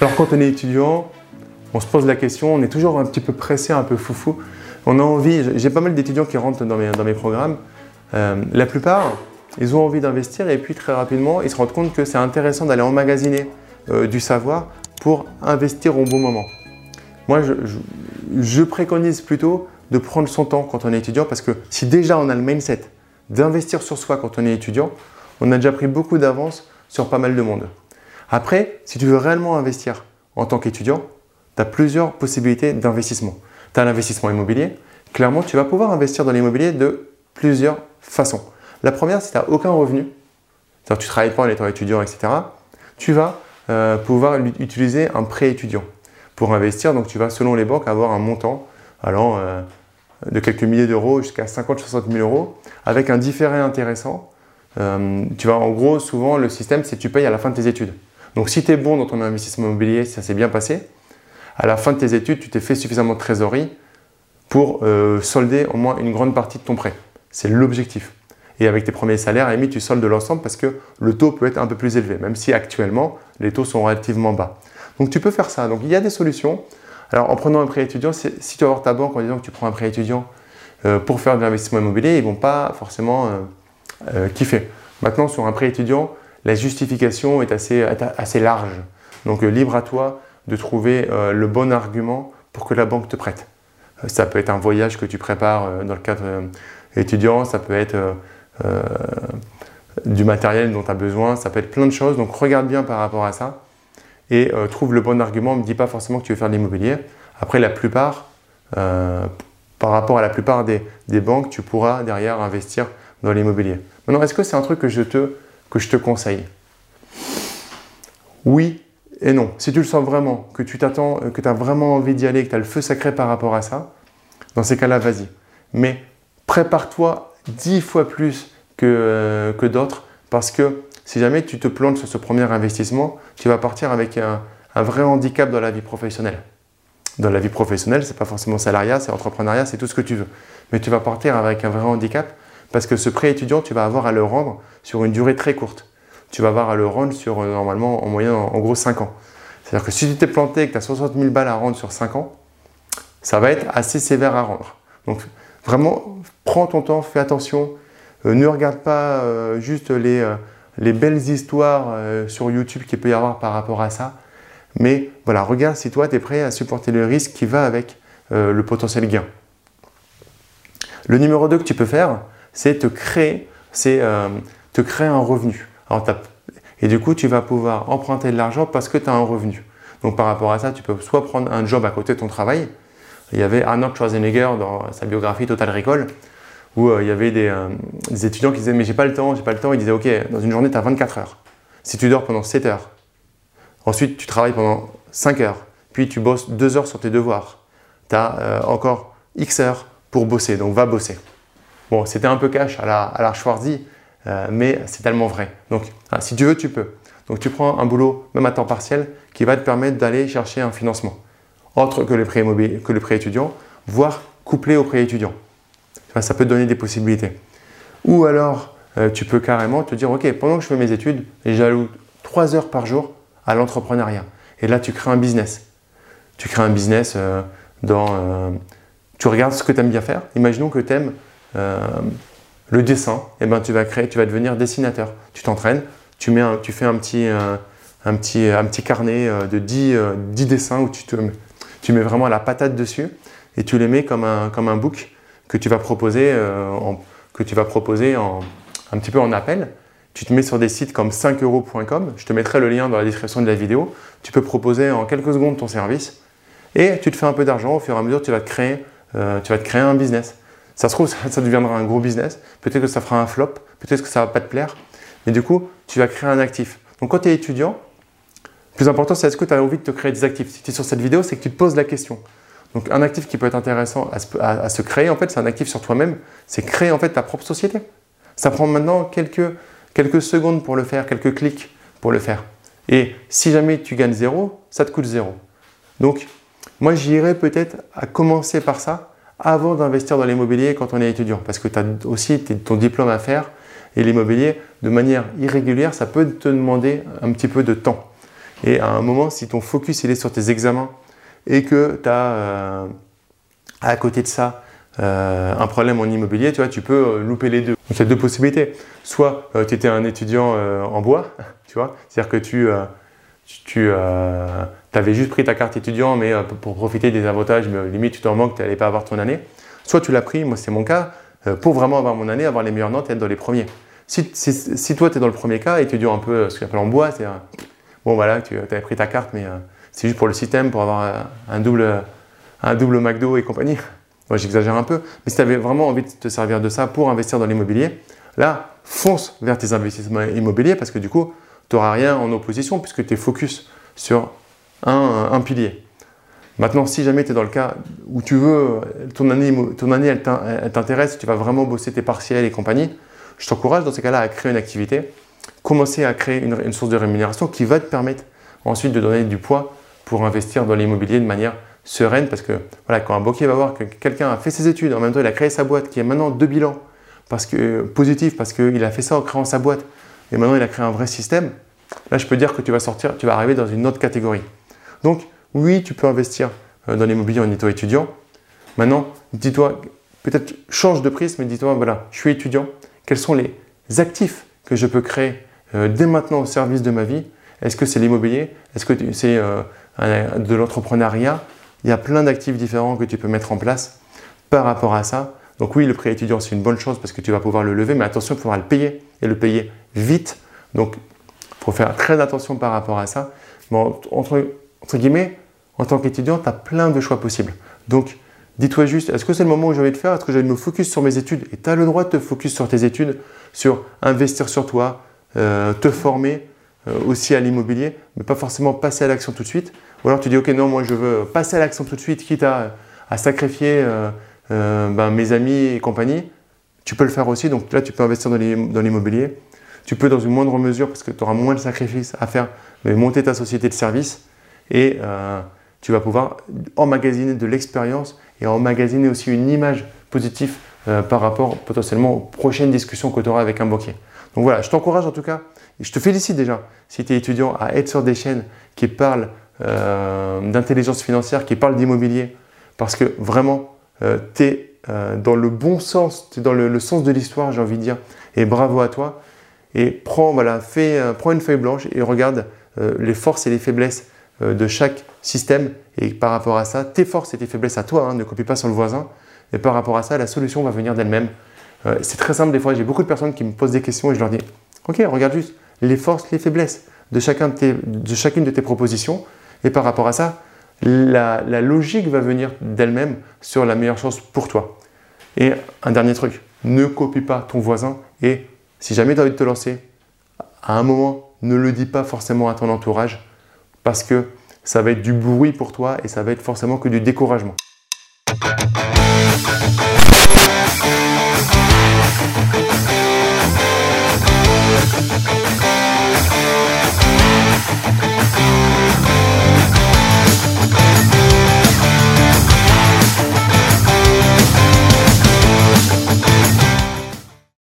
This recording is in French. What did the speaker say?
Alors quand on est étudiant, on se pose la question, on est toujours un petit peu pressé, un peu foufou. On a envie, j'ai pas mal d'étudiants qui rentrent dans mes, programmes. Euh, la plupart, ils ont envie d'investir et puis très rapidement, ils se rendent compte que c'est intéressant d'aller emmagasiner euh, du savoir pour investir au bon moment. Moi, je, préconise plutôt de prendre son temps quand on est étudiant parce que si déjà on a le mindset d'investir sur soi quand on est étudiant, on a déjà pris beaucoup d'avance sur pas mal de monde. Après, si tu veux réellement investir en tant qu'étudiant, tu as plusieurs possibilités d'investissement. Tu as l'investissement immobilier. Clairement, tu vas pouvoir investir dans l'immobilier de plusieurs façons. La première, si tu n'as aucun revenu, c'est-à-dire tu ne travailles pas en étant étudiant, etc., tu vas euh, pouvoir utiliser un prêt étudiant pour investir. Donc tu vas, selon les banques, avoir un montant allant euh, de quelques milliers d'euros jusqu'à 50-60 000 euros avec un différé intéressant. Euh, tu vas, en gros, souvent, le système, c'est que tu payes à la fin de tes études. Donc si tu es bon dans ton investissement immobilier, ça s'est bien passé, à la fin de tes études, tu t'es fait suffisamment de trésorerie pour solder au moins une grande partie de ton prêt. C'est l'objectif. Et avec tes premiers salaires, à tu soldes l'ensemble parce que le taux peut être un peu plus élevé, même si actuellement, les taux sont relativement bas. Donc tu peux faire ça. Donc il y a des solutions. Alors en prenant un prêt étudiant, si tu vas voir ta banque en disant que tu prends un prêt étudiant euh, pour faire de l'investissement immobilier, ils ne vont pas forcément euh, euh, kiffer. Maintenant, sur un prêt étudiant, la justification est assez, assez large. Donc libre à toi de trouver le bon argument pour que la banque te prête. ça peut être un voyage que tu prépares dans le cadre étudiant, ça peut être du matériel dont tu as besoin, ça peut être plein de choses. Donc regarde bien par rapport à ça et euh, trouve le bon argument. Ne dis pas forcément que tu veux faire de l'immobilier. Après, la plupart, euh, par rapport à la plupart des, banques, tu pourras derrière investir dans l'immobilier. Maintenant, est-ce que c'est un truc que je te, que je te conseille Oui et non. Si tu le sens vraiment, que tu t'attends, euh, que tu as vraiment envie d'y aller, que tu as le feu sacré par rapport à ça, dans ces cas-là, vas-y. Mais prépare-toi dix fois plus que, que d'autres parce que si jamais tu te plantes sur ce premier investissement, tu vas partir avec un, vrai handicap dans la vie professionnelle. Dans la vie professionnelle, c'est pas forcément salariat, c'est entrepreneuriat, c'est tout ce que tu veux. Mais tu vas partir avec un vrai handicap parce que ce prêt étudiant, tu vas avoir à le rendre sur une durée très courte. Tu vas avoir à le rendre sur euh, normalement en moyenne en, gros 5 ans. C'est-à-dire que si tu t'es planté et que tu as 60 000 balles à rendre sur 5 ans, ça va être assez sévère à rendre. Donc vraiment, prends ton temps, fais attention. Euh, ne regarde pas euh, juste les, les belles histoires sur YouTube qu'il peut y avoir par rapport à ça. Mais voilà, regarde si toi, tu es prêt à supporter le risque qui va avec le potentiel gain. Le numéro 2 que tu peux faire, c'est te créer, c'est euh, te créer un revenu. et du coup, tu vas pouvoir emprunter de l'argent parce que tu as un revenu. Donc par rapport à ça, tu peux soit prendre un job à côté de ton travail. Il y avait Arnold Schwarzenegger dans sa biographie Total Recall où euh, il y avait euh, des, étudiants qui disaient mais j'ai pas le temps, j'ai pas le temps. Ils disaient ok, dans une journée tu as 24 heures. Si tu dors pendant 7 heures, ensuite tu travailles pendant 5 heures, puis tu bosses 2 heures sur tes devoirs, tu as encore X heures pour bosser, donc va bosser. Bon, c'était un peu cash à la, à la Schwarzy, mais c'est tellement vrai. Donc si tu veux, tu peux. Donc tu prends un boulot, même à temps partiel, qui va te permettre d'aller chercher un financement, autre que le prêt, que le prêt étudiant, voire couplé au prêt étudiant ça peut te donner des possibilités. Ou alors, euh, tu peux carrément te dire, OK, pendant que je fais mes études, j'alloue 3 heures par jour à l'entrepreneuriat. Et là, tu crées un business. Tu crées un business euh, dans... Euh, tu regardes ce que tu aimes bien faire. Imaginons que tu aimes le dessin. Eh ben, tu vas créer, tu vas devenir dessinateur. Tu t'entraînes, tu, tu fais un petit, un, petit, un petit carnet de 10, 10 dessins où tu, tu mets vraiment la patate dessus et tu les mets comme un, comme un book que tu vas proposer, euh, en, que tu vas proposer en, un petit peu en appel. Tu te mets sur des sites comme 5euros.com, je te mettrai le lien dans la description de la vidéo. Tu peux proposer en quelques secondes ton service et tu te fais un peu d'argent au fur et à mesure, tu vas créer, euh, tu vas te créer un business. Ça se trouve, ça, deviendra un gros business. Peut-être que ça fera un flop, peut-être que ça va pas te plaire, mais du coup, tu vas créer un actif. Donc quand tu es étudiant, le plus important, c'est est-ce que tu as envie de te créer des actifs? Si tu es sur cette vidéo, c'est que tu te poses la question. Donc un actif qui peut être intéressant à se, créer, en fait, c'est un actif sur toi-même, c'est créer en fait ta propre société. Ça prend maintenant quelques, quelques secondes pour le faire, quelques clics pour le faire. Et si jamais tu gagnes zéro, ça te coûte zéro. Donc moi j'irais peut-être à commencer par ça avant d'investir dans l'immobilier quand on est étudiant, parce que tu as aussi ton diplôme à faire et l'immobilier, de manière irrégulière, ça peut te demander un petit peu de temps. Et à un moment, si ton focus il est sur tes examens et que tu as à côté de ça un problème en immobilier, tu vois, tu peux louper les deux. Donc il y a deux possibilités. Soit tu étais un étudiant en bois, tu vois, c'est-à-dire que tu, tu avais juste pris ta carte étudiant, mais pour profiter des avantages, mais limite tu t'en manques, tu n'allais pas avoir ton année. Soit tu l'as pris, moi c'est mon cas, pour vraiment avoir mon année, avoir les meilleures notes et être dans les premiers. Si, toi, tu es dans le premier cas tu dures un peu ce qu'on appelle en bois, c'est bon, voilà, tu avais pris ta carte, mais euh, c'est juste pour le système, pour avoir un, double, un double McDo et compagnie. Moi, j'exagère un peu, mais si tu avais vraiment envie de te servir de ça pour investir dans l'immobilier, là, fonce vers tes investissements immobiliers parce que du coup, tu n'auras rien en opposition puisque tu es focus sur un, pilier. Maintenant, si jamais tu es dans le cas où tu veux, ton année, ton année elle t'intéresse, tu vas vraiment bosser tes partiels et compagnie, je t'encourage dans ces cas-là à créer une activité, commencer à créer une, source de rémunération qui va te permettre ensuite de donner du poids pour investir dans l'immobilier de manière sereine parce que voilà, quand un banquier va voir que quelqu'un a fait ses études, en même temps il a créé sa boîte qui est maintenant deux bilans parce que, positif parce qu'il a fait ça en créant sa boîte et maintenant il a créé un vrai système, là je peux dire que tu vas sortir, tu vas arriver dans une autre catégorie. Donc oui, tu peux investir euh, dans l'immobilier en étant étudiant. Maintenant, dis-toi, peut-être change de prisme, mais dis-toi, voilà, je suis étudiant, quels sont les actifs que je peux créer euh, dès maintenant au service de ma vie? Est-ce que c'est l'immobilier? Est-ce que c'est euh, de l'entrepreneuriat? Il y a plein d'actifs différents que tu peux mettre en place par rapport à ça. Donc oui, le prêt étudiant, c'est une bonne chose parce que tu vas pouvoir le lever, mais attention, il faudra le payer et le payer vite. Donc, il faut faire très attention par rapport à ça. Entre, en tant qu'étudiant, tu as plein de choix possibles. Donc, Dis-toi juste, est-ce que c'est le moment où j'ai envie de faire? Est-ce que j'ai envie me focus sur mes études? Et tu as le droit de te focus sur tes études, sur investir sur toi, euh, te former euh, aussi à l'immobilier, mais pas forcément passer à l'action tout de suite. Ou alors tu dis, ok, non, moi je veux passer à l'action tout de suite, quitte à, sacrifier euh, ben, mes amis et compagnie. Tu peux le faire aussi, donc là tu peux investir dans l'immobilier. Tu peux dans une moindre mesure, parce que tu auras moins de sacrifices à faire, mais monter ta société de service et tu vas pouvoir emmagasiner de l'expérience et emmagasiner aussi une image positive euh, par rapport potentiellement aux prochaines discussions que tu auras avec un banquier. Donc voilà, je t'encourage en tout cas, je te félicite déjà si tu es étudiant à être sur des chaînes qui parlent euh, d'intelligence financière, qui parlent d'immobilier, parce que vraiment, euh, tu es dans le bon sens, tu es dans le, sens de l'histoire, j'ai envie de dire, et bravo à toi. Et prends, voilà, fais, prends une feuille blanche et regarde les forces et les faiblesses de chaque système et par rapport à ça, tes forces et tes faiblesses à toi, hein, ne copie pas sur le voisin. Et par rapport à ça, la solution va venir d'elle-même. Euh, c'est très simple, des fois, j'ai beaucoup de personnes qui me posent des questions et je leur dis Ok, regarde juste les forces, les faiblesses de, chacun de, de chacune de tes propositions. Et par rapport à ça, la, la logique va venir d'elle-même sur la meilleure chose pour toi. Et un dernier truc, ne copie pas ton voisin et si jamais tu as envie de te lancer, à un moment, ne le dis pas forcément à ton entourage parce que ça va être du bruit pour toi et ça va être forcément que du découragement.